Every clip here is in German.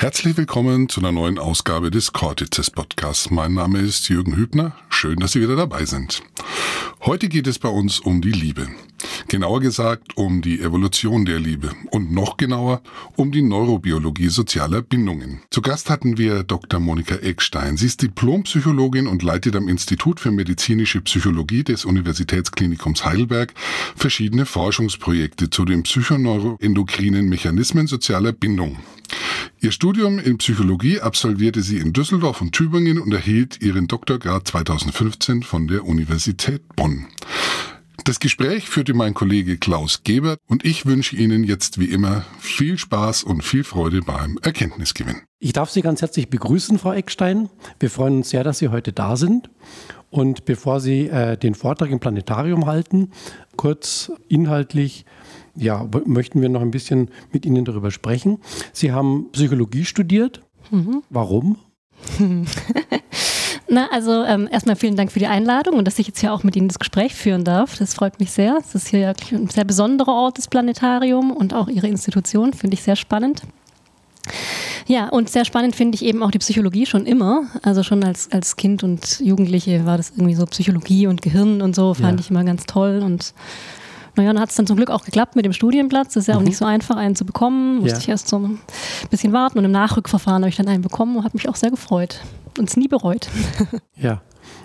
Herzlich willkommen zu einer neuen Ausgabe des Cortices Podcasts. Mein Name ist Jürgen Hübner. Schön, dass Sie wieder dabei sind. Heute geht es bei uns um die Liebe. Genauer gesagt um die Evolution der Liebe und noch genauer um die Neurobiologie sozialer Bindungen. Zu Gast hatten wir Dr. Monika Eckstein. Sie ist Diplompsychologin und leitet am Institut für medizinische Psychologie des Universitätsklinikums Heidelberg verschiedene Forschungsprojekte zu den psychoneuroendokrinen Mechanismen sozialer Bindung. Ihr Studium in Psychologie absolvierte sie in Düsseldorf und Tübingen und erhielt ihren Doktorgrad 2015 von der Universität Bonn. Das Gespräch führte mein Kollege Klaus Gebert und ich wünsche Ihnen jetzt wie immer viel Spaß und viel Freude beim Erkenntnisgewinn. Ich darf Sie ganz herzlich begrüßen, Frau Eckstein. Wir freuen uns sehr, dass Sie heute da sind. Und bevor Sie äh, den Vortrag im Planetarium halten, kurz inhaltlich, ja, möchten wir noch ein bisschen mit Ihnen darüber sprechen. Sie haben Psychologie studiert. Mhm. Warum? Na, also ähm, erstmal vielen Dank für die Einladung und dass ich jetzt hier auch mit Ihnen das Gespräch führen darf. Das freut mich sehr. Es ist hier ein sehr besonderer Ort, das Planetarium und auch Ihre Institution, finde ich sehr spannend. Ja, und sehr spannend finde ich eben auch die Psychologie schon immer. Also schon als, als Kind und Jugendliche war das irgendwie so Psychologie und Gehirn und so, fand ja. ich immer ganz toll. Und naja, dann hat es dann zum Glück auch geklappt mit dem Studienplatz. Das ist ja auch mhm. nicht so einfach, einen zu bekommen. Musste ja. ich erst so ein bisschen warten und im Nachrückverfahren habe ich dann einen bekommen und habe mich auch sehr gefreut und es nie bereut. Ja.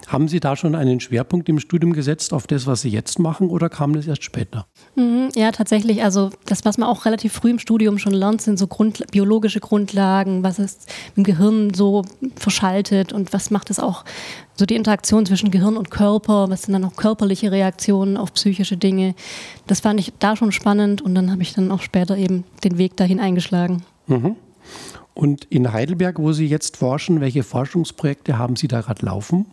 Haben Sie da schon einen Schwerpunkt im Studium gesetzt auf das, was Sie jetzt machen, oder kam das erst später? Mhm, ja, tatsächlich. Also das, was man auch relativ früh im Studium schon lernt, sind so Grund, biologische Grundlagen, was ist im Gehirn so verschaltet und was macht es auch, so die Interaktion zwischen Gehirn und Körper, was sind dann auch körperliche Reaktionen auf psychische Dinge. Das fand ich da schon spannend und dann habe ich dann auch später eben den Weg dahin eingeschlagen. Mhm. Und in Heidelberg, wo Sie jetzt forschen, welche Forschungsprojekte haben Sie da gerade laufen?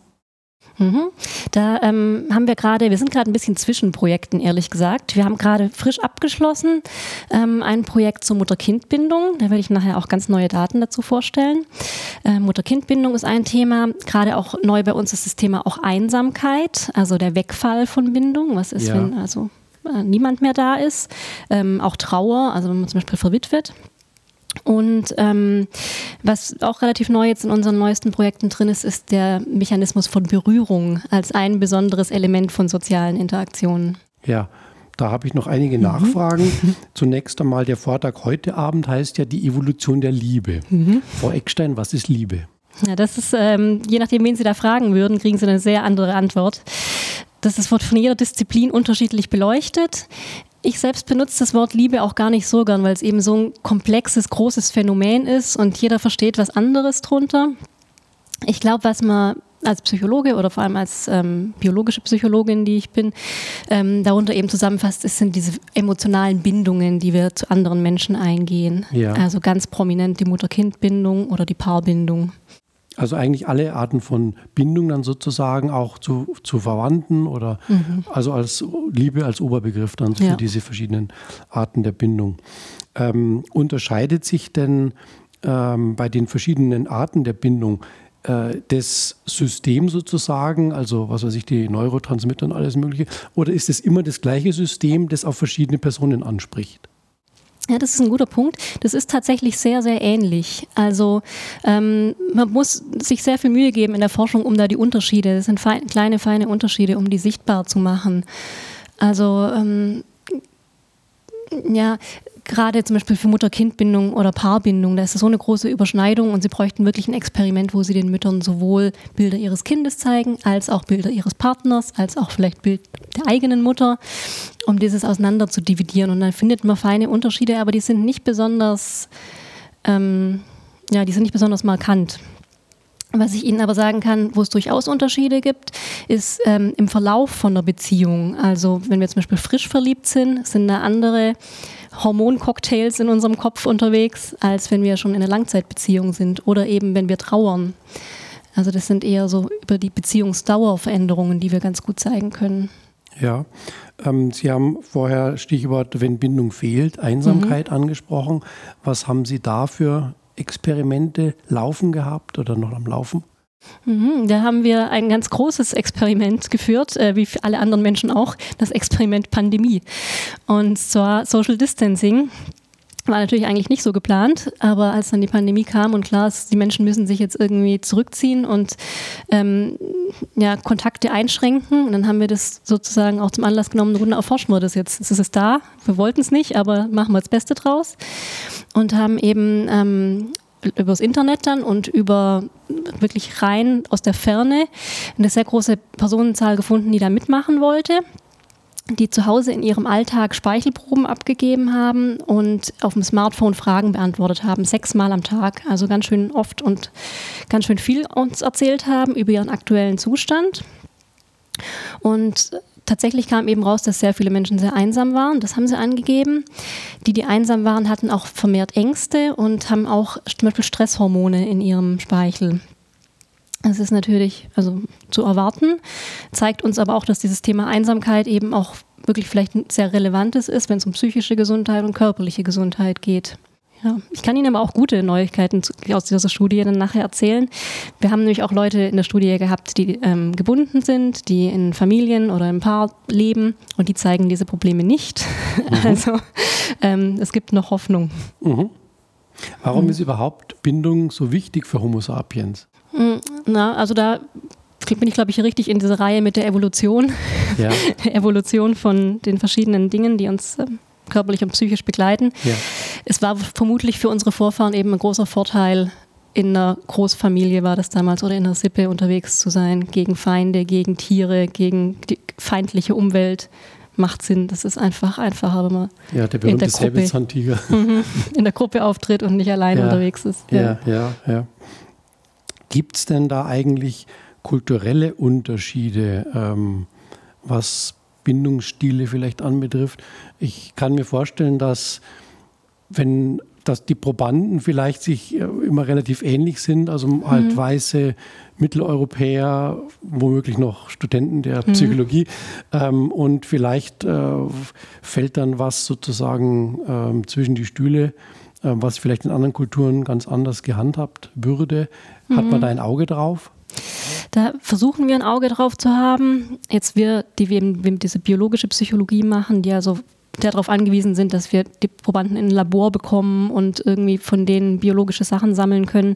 Mhm. Da ähm, haben wir gerade, wir sind gerade ein bisschen zwischen Projekten, ehrlich gesagt. Wir haben gerade frisch abgeschlossen ähm, ein Projekt zur Mutter-Kind-Bindung. Da werde ich nachher auch ganz neue Daten dazu vorstellen. Äh, Mutter-Kind-Bindung ist ein Thema. Gerade auch neu bei uns ist das Thema auch Einsamkeit, also der Wegfall von Bindung. Was ist, ja. wenn also äh, niemand mehr da ist? Ähm, auch Trauer, also wenn man zum Beispiel verwitwet. Und ähm, was auch relativ neu jetzt in unseren neuesten Projekten drin ist, ist der Mechanismus von Berührung als ein besonderes Element von sozialen Interaktionen. Ja, da habe ich noch einige mhm. Nachfragen. Zunächst einmal der Vortrag heute Abend heißt ja die Evolution der Liebe. Mhm. Frau Eckstein, was ist Liebe? Ja, das ist, ähm, je nachdem, wen Sie da fragen würden, kriegen Sie eine sehr andere Antwort. Das wird von jeder Disziplin unterschiedlich beleuchtet. Ich selbst benutze das Wort Liebe auch gar nicht so gern, weil es eben so ein komplexes, großes Phänomen ist und jeder versteht was anderes drunter. Ich glaube, was man als Psychologe oder vor allem als ähm, biologische Psychologin, die ich bin, ähm, darunter eben zusammenfasst, ist, sind diese emotionalen Bindungen, die wir zu anderen Menschen eingehen. Ja. Also ganz prominent die Mutter-Kind-Bindung oder die Paarbindung. Also eigentlich alle Arten von Bindung dann sozusagen auch zu, zu Verwandten oder mhm. also als Liebe als Oberbegriff dann für ja. diese verschiedenen Arten der Bindung. Ähm, unterscheidet sich denn ähm, bei den verschiedenen Arten der Bindung äh, das System sozusagen, also was weiß ich, die Neurotransmitter und alles Mögliche, oder ist es immer das gleiche System, das auf verschiedene Personen anspricht? Ja, das ist ein guter Punkt. Das ist tatsächlich sehr, sehr ähnlich. Also ähm, man muss sich sehr viel Mühe geben in der Forschung, um da die Unterschiede, das sind fein, kleine, feine Unterschiede, um die sichtbar zu machen. Also ähm, ja, gerade zum Beispiel für Mutter-Kind-Bindung oder Paarbindung, da ist so eine große Überschneidung und sie bräuchten wirklich ein Experiment, wo sie den Müttern sowohl Bilder ihres Kindes zeigen, als auch Bilder ihres Partners, als auch vielleicht Bild der eigenen Mutter, um dieses auseinander zu dividieren. Und dann findet man feine Unterschiede, aber die sind nicht besonders, ähm, ja, die sind nicht besonders markant. Was ich Ihnen aber sagen kann, wo es durchaus Unterschiede gibt, ist ähm, im Verlauf von der Beziehung. Also wenn wir zum Beispiel frisch verliebt sind, sind da andere Hormoncocktails in unserem Kopf unterwegs, als wenn wir schon in einer Langzeitbeziehung sind oder eben wenn wir trauern. Also das sind eher so über die Beziehungsdauer Veränderungen, die wir ganz gut zeigen können. Ja, ähm, Sie haben vorher Stichwort, wenn Bindung fehlt, Einsamkeit mhm. angesprochen. Was haben Sie da für Experimente laufen gehabt oder noch am Laufen? Mhm, da haben wir ein ganz großes Experiment geführt, äh, wie alle anderen Menschen auch, das Experiment Pandemie. Und zwar Social Distancing. War natürlich eigentlich nicht so geplant, aber als dann die Pandemie kam und klar ist, die Menschen müssen sich jetzt irgendwie zurückziehen und ähm, ja, Kontakte einschränken. Und dann haben wir das sozusagen auch zum Anlass genommen, Runde erforschen wir das jetzt. Es ist es da, wir wollten es nicht, aber machen wir das Beste draus. Und haben eben ähm, über das Internet dann und über wirklich rein aus der Ferne eine sehr große Personenzahl gefunden, die da mitmachen wollte die zu Hause in ihrem Alltag Speichelproben abgegeben haben und auf dem Smartphone Fragen beantwortet haben, sechsmal am Tag, also ganz schön oft und ganz schön viel uns erzählt haben über ihren aktuellen Zustand. Und tatsächlich kam eben raus, dass sehr viele Menschen sehr einsam waren. Das haben sie angegeben. Die, die einsam waren, hatten auch vermehrt Ängste und haben auch zum Beispiel Stresshormone in ihrem Speichel. Das ist natürlich also zu erwarten, zeigt uns aber auch, dass dieses Thema Einsamkeit eben auch wirklich vielleicht ein sehr relevantes ist, wenn es um psychische Gesundheit und körperliche Gesundheit geht. Ja, ich kann Ihnen aber auch gute Neuigkeiten aus dieser Studie dann nachher erzählen. Wir haben nämlich auch Leute in der Studie gehabt, die ähm, gebunden sind, die in Familien oder im Paar leben und die zeigen diese Probleme nicht. Mhm. Also ähm, es gibt noch Hoffnung. Mhm. Warum mhm. ist überhaupt Bindung so wichtig für Homo sapiens? Hm, na, also da bin ich, glaube ich, richtig in diese Reihe mit der Evolution. Ja. Evolution von den verschiedenen Dingen, die uns äh, körperlich und psychisch begleiten. Ja. Es war vermutlich für unsere Vorfahren eben ein großer Vorteil, in einer Großfamilie war das damals oder in einer Sippe unterwegs zu sein, gegen Feinde, gegen Tiere, gegen die feindliche Umwelt. Macht Sinn. Das ist einfach einfacher, wenn man ja, der berühmte Säbelzahntiger mhm. in der Gruppe auftritt und nicht alleine ja. unterwegs ist. Ja, ja, ja. ja. Gibt es denn da eigentlich kulturelle Unterschiede, ähm, was Bindungsstile vielleicht anbetrifft? Ich kann mir vorstellen, dass wenn dass die Probanden vielleicht sich äh, immer relativ ähnlich sind, also mhm. halt weiße Mitteleuropäer, womöglich noch Studenten der mhm. Psychologie ähm, und vielleicht äh, fällt dann was sozusagen ähm, zwischen die Stühle äh, was vielleicht in anderen Kulturen ganz anders gehandhabt würde. Hat mhm. man da ein Auge drauf? Da versuchen wir ein Auge drauf zu haben. Jetzt wir, die wir eben diese biologische Psychologie machen, die also darauf angewiesen sind, dass wir die Probanden in ein Labor bekommen und irgendwie von denen biologische Sachen sammeln können.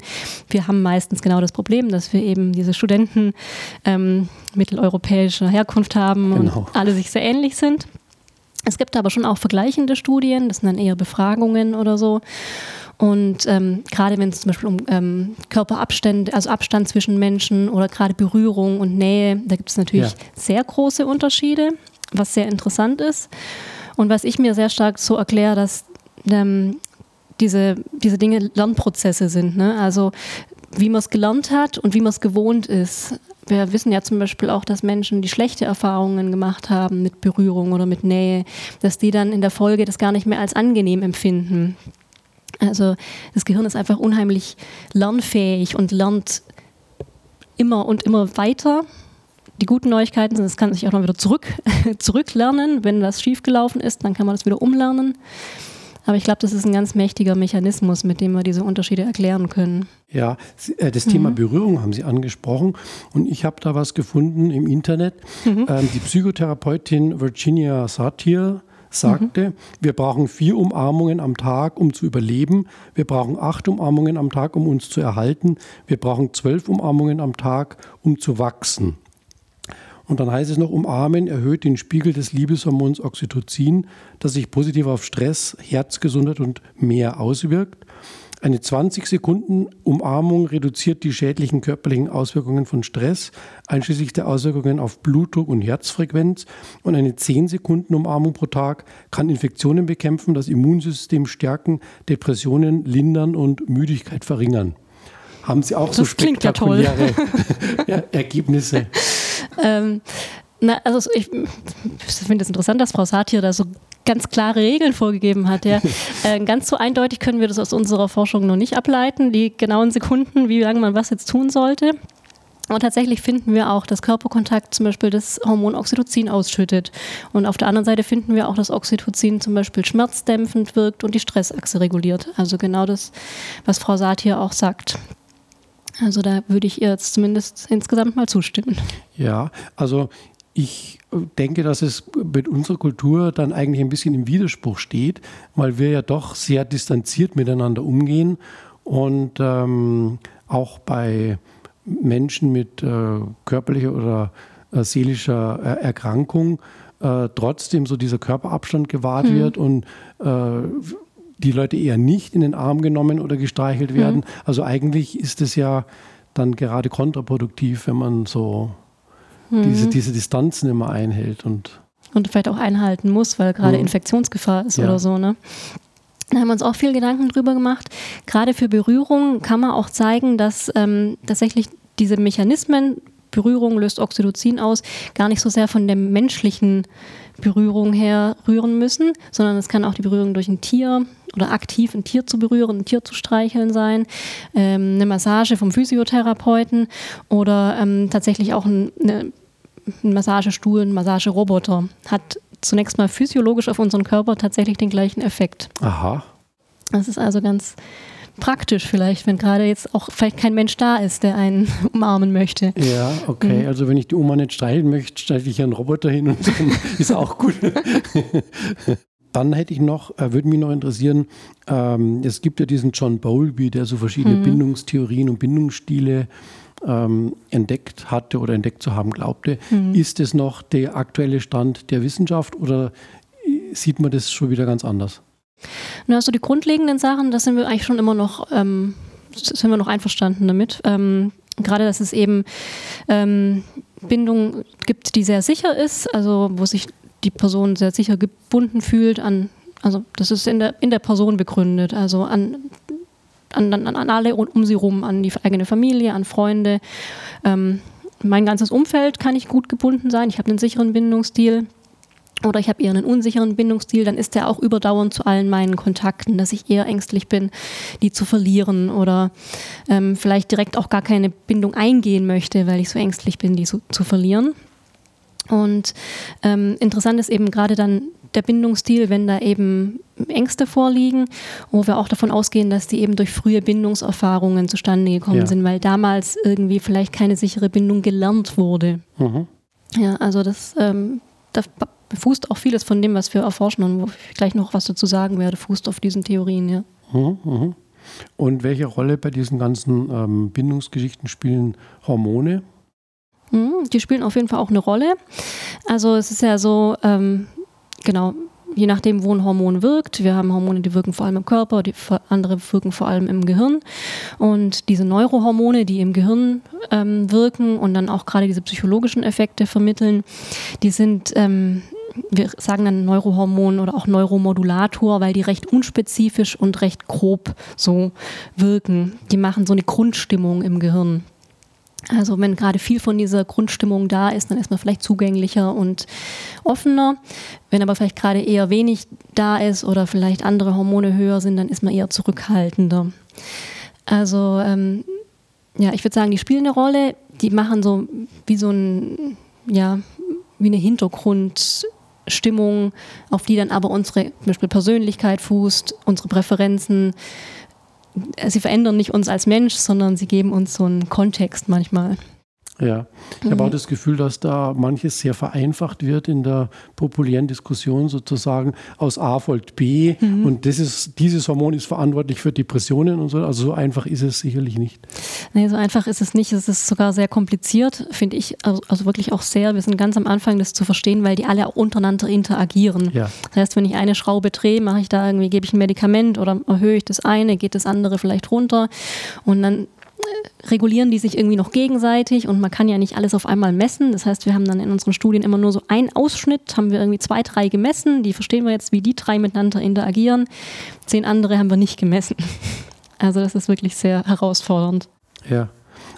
Wir haben meistens genau das Problem, dass wir eben diese Studenten ähm, mitteleuropäischer Herkunft haben genau. und alle sich sehr ähnlich sind. Es gibt aber schon auch vergleichende Studien, das sind dann eher Befragungen oder so. Und ähm, gerade wenn es zum Beispiel um ähm, Körperabstände, also Abstand zwischen Menschen oder gerade Berührung und Nähe, da gibt es natürlich ja. sehr große Unterschiede, was sehr interessant ist. Und was ich mir sehr stark so erkläre, dass ähm, diese, diese Dinge Lernprozesse sind. Ne? Also wie man es gelernt hat und wie man es gewohnt ist wir wissen ja zum Beispiel auch, dass Menschen, die schlechte Erfahrungen gemacht haben mit Berührung oder mit Nähe, dass die dann in der Folge das gar nicht mehr als angenehm empfinden. Also das Gehirn ist einfach unheimlich lernfähig und lernt immer und immer weiter. Die guten Neuigkeiten sind, es kann sich auch noch wieder zurück, zurücklernen. Wenn das schiefgelaufen ist, dann kann man das wieder umlernen. Aber ich glaube, das ist ein ganz mächtiger Mechanismus, mit dem wir diese Unterschiede erklären können. Ja, äh, das mhm. Thema Berührung haben Sie angesprochen und ich habe da was gefunden im Internet. Mhm. Ähm, die Psychotherapeutin Virginia Satir sagte, mhm. wir brauchen vier Umarmungen am Tag, um zu überleben. Wir brauchen acht Umarmungen am Tag, um uns zu erhalten. Wir brauchen zwölf Umarmungen am Tag, um zu wachsen. Und dann heißt es noch, umarmen erhöht den Spiegel des Liebeshormons Oxytocin, das sich positiv auf Stress, Herzgesundheit und mehr auswirkt. Eine 20 Sekunden Umarmung reduziert die schädlichen körperlichen Auswirkungen von Stress, einschließlich der Auswirkungen auf Blutdruck und Herzfrequenz. Und eine 10 Sekunden Umarmung pro Tag kann Infektionen bekämpfen, das Immunsystem stärken, Depressionen lindern und Müdigkeit verringern. Haben Sie auch das so spektakuläre ja Ergebnisse? ähm, na, also ich, finde es interessant, dass Frau Satir da so ganz klare Regeln vorgegeben hat. Ja. Äh, ganz so eindeutig können wir das aus unserer Forschung noch nicht ableiten, die genauen Sekunden, wie lange man was jetzt tun sollte. Aber tatsächlich finden wir auch, dass Körperkontakt zum Beispiel das Hormon Oxytocin ausschüttet. Und auf der anderen Seite finden wir auch, dass Oxytocin zum Beispiel schmerzdämpfend wirkt und die Stressachse reguliert. Also genau das, was Frau Satir auch sagt. Also da würde ich ihr jetzt zumindest insgesamt mal zustimmen. Ja, also ich denke, dass es mit unserer Kultur dann eigentlich ein bisschen im Widerspruch steht, weil wir ja doch sehr distanziert miteinander umgehen und ähm, auch bei Menschen mit äh, körperlicher oder äh, seelischer äh, Erkrankung äh, trotzdem so dieser Körperabstand gewahrt hm. wird und äh, die Leute eher nicht in den Arm genommen oder gestreichelt hm. werden. Hm. Also eigentlich ist es ja dann gerade kontraproduktiv, wenn man so hm. diese, diese Distanzen immer einhält und und vielleicht auch einhalten muss, weil gerade hm. Infektionsgefahr ist ja. oder so. Ne? Da haben wir uns auch viel Gedanken drüber gemacht. Gerade für Berührung kann man auch zeigen, dass ähm, tatsächlich diese Mechanismen, Berührung löst Oxytocin aus, gar nicht so sehr von der menschlichen Berührung her rühren müssen, sondern es kann auch die Berührung durch ein Tier oder aktiv ein Tier zu berühren, ein Tier zu streicheln sein, ähm, eine Massage vom Physiotherapeuten oder ähm, tatsächlich auch ein, eine, ein Massagestuhl, ein Massageroboter hat zunächst mal physiologisch auf unseren Körper tatsächlich den gleichen Effekt. Aha. Das ist also ganz praktisch vielleicht, wenn gerade jetzt auch vielleicht kein Mensch da ist, der einen umarmen möchte. Ja, okay. Mhm. Also wenn ich die Oma nicht streicheln möchte, stelle ich einen Roboter hin und dann ist auch gut. Dann hätte ich noch, äh, würde mich noch interessieren, ähm, es gibt ja diesen John Bowlby, der so verschiedene mhm. Bindungstheorien und Bindungsstile ähm, entdeckt hatte oder entdeckt zu haben glaubte. Mhm. Ist es noch der aktuelle Stand der Wissenschaft oder sieht man das schon wieder ganz anders? Na, also die grundlegenden Sachen, das sind wir eigentlich schon immer noch, ähm, sind wir noch einverstanden damit. Ähm, gerade, dass es eben ähm, Bindung gibt, die sehr sicher ist, also wo sich die Person sehr sicher gebunden fühlt an, also das ist in der, in der Person begründet, also an an, an, an alle um sie rum, an die eigene Familie, an Freunde. Ähm, mein ganzes Umfeld kann ich gut gebunden sein. Ich habe einen sicheren Bindungsstil oder ich habe eher einen unsicheren Bindungsstil, dann ist der auch überdauernd zu allen meinen Kontakten, dass ich eher ängstlich bin, die zu verlieren oder ähm, vielleicht direkt auch gar keine Bindung eingehen möchte, weil ich so ängstlich bin, die zu, zu verlieren. Und ähm, interessant ist eben gerade dann der Bindungsstil, wenn da eben Ängste vorliegen, wo wir auch davon ausgehen, dass die eben durch frühe Bindungserfahrungen zustande gekommen ja. sind, weil damals irgendwie vielleicht keine sichere Bindung gelernt wurde. Mhm. Ja, also das, ähm, das fußt auch vieles von dem, was wir erforschen und wo ich gleich noch was dazu sagen werde, fußt auf diesen Theorien, ja. Mhm, mhm. Und welche Rolle bei diesen ganzen ähm, Bindungsgeschichten spielen Hormone? Mhm, die spielen auf jeden Fall auch eine Rolle. Also es ist ja so, ähm, genau, je nachdem, wo ein Hormon wirkt. Wir haben Hormone, die wirken vor allem im Körper, die andere wirken vor allem im Gehirn. Und diese Neurohormone, die im Gehirn ähm, wirken und dann auch gerade diese psychologischen Effekte vermitteln, die sind ähm, wir sagen dann Neurohormon oder auch Neuromodulator, weil die recht unspezifisch und recht grob so wirken. Die machen so eine Grundstimmung im Gehirn. Also wenn gerade viel von dieser Grundstimmung da ist, dann ist man vielleicht zugänglicher und offener. Wenn aber vielleicht gerade eher wenig da ist oder vielleicht andere Hormone höher sind, dann ist man eher zurückhaltender. Also ähm, ja, ich würde sagen, die spielen eine Rolle. Die machen so wie so ein, ja, wie eine Hintergrundstimmung, auf die dann aber unsere zum Beispiel Persönlichkeit fußt, unsere Präferenzen, sie verändern nicht uns als Mensch, sondern sie geben uns so einen Kontext manchmal. Ja, ich mhm. habe auch das Gefühl, dass da manches sehr vereinfacht wird in der populären Diskussion sozusagen. Aus A folgt B mhm. und das ist, dieses Hormon ist verantwortlich für Depressionen und so. Also so einfach ist es sicherlich nicht. Nee, so einfach ist es nicht. Es ist sogar sehr kompliziert, finde ich. Also, also, wirklich auch sehr. Wir sind ganz am Anfang, das zu verstehen, weil die alle auch untereinander interagieren. Ja. Das heißt, wenn ich eine Schraube drehe, mache ich da irgendwie, gebe ich ein Medikament oder erhöhe ich das eine, geht das andere vielleicht runter und dann regulieren die sich irgendwie noch gegenseitig und man kann ja nicht alles auf einmal messen. Das heißt, wir haben dann in unseren Studien immer nur so einen Ausschnitt, haben wir irgendwie zwei, drei gemessen. Die verstehen wir jetzt, wie die drei miteinander interagieren. Zehn andere haben wir nicht gemessen. Also das ist wirklich sehr herausfordernd. Ja.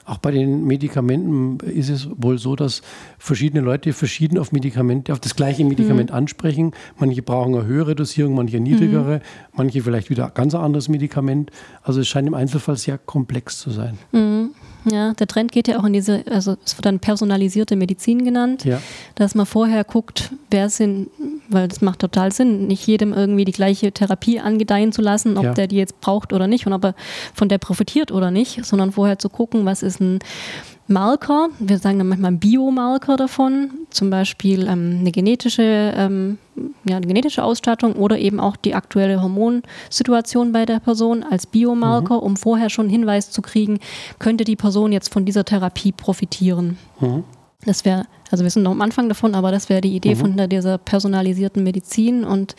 Auch bei den Medikamenten ist es wohl so, dass verschiedene Leute verschieden auf Medikamente, auf das gleiche Medikament mhm. ansprechen. Manche brauchen eine höhere Dosierung, manche eine niedrigere, mhm. manche vielleicht wieder ein ganz anderes Medikament. Also es scheint im Einzelfall sehr komplex zu sein. Mhm. Ja, der Trend geht ja auch in diese, also es wird dann personalisierte Medizin genannt, ja. dass man vorher guckt, wer sind, weil das macht total Sinn, nicht jedem irgendwie die gleiche Therapie angedeihen zu lassen, ob ja. der die jetzt braucht oder nicht und ob er von der profitiert oder nicht, sondern vorher zu gucken, was ist ein Marker, wir sagen dann manchmal Biomarker davon, zum Beispiel ähm, eine, genetische, ähm, ja, eine genetische Ausstattung oder eben auch die aktuelle Hormonsituation bei der Person als Biomarker, mhm. um vorher schon einen Hinweis zu kriegen, könnte die Person jetzt von dieser Therapie profitieren. Mhm. Das wäre, also wir sind noch am Anfang davon, aber das wäre die Idee mhm. von dieser personalisierten Medizin und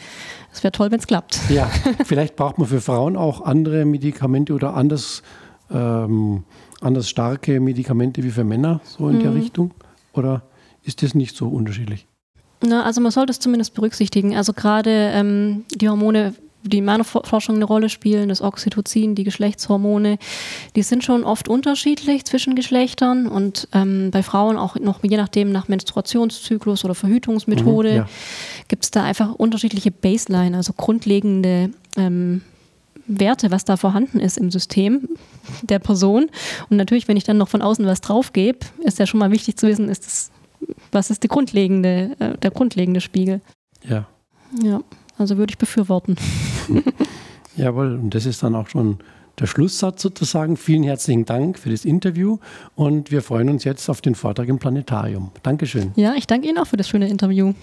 es wäre toll, wenn es klappt. Ja, vielleicht braucht man für Frauen auch andere Medikamente oder anders ähm, anders starke Medikamente wie für Männer, so in mhm. der Richtung? Oder ist das nicht so unterschiedlich? Na, also man sollte es zumindest berücksichtigen. Also gerade ähm, die Hormone, die in meiner Forschung eine Rolle spielen, das Oxytocin, die Geschlechtshormone, die sind schon oft unterschiedlich zwischen Geschlechtern und ähm, bei Frauen auch noch je nachdem nach Menstruationszyklus oder Verhütungsmethode mhm, ja. gibt es da einfach unterschiedliche Baseline, also grundlegende ähm, Werte, was da vorhanden ist im System der Person. Und natürlich, wenn ich dann noch von außen was drauf gebe, ist ja schon mal wichtig zu wissen, ist das, was ist die grundlegende, äh, der grundlegende Spiegel. Ja. Ja, also würde ich befürworten. Jawohl, und das ist dann auch schon der Schlusssatz sozusagen. Vielen herzlichen Dank für das Interview und wir freuen uns jetzt auf den Vortrag im Planetarium. Dankeschön. Ja, ich danke Ihnen auch für das schöne Interview.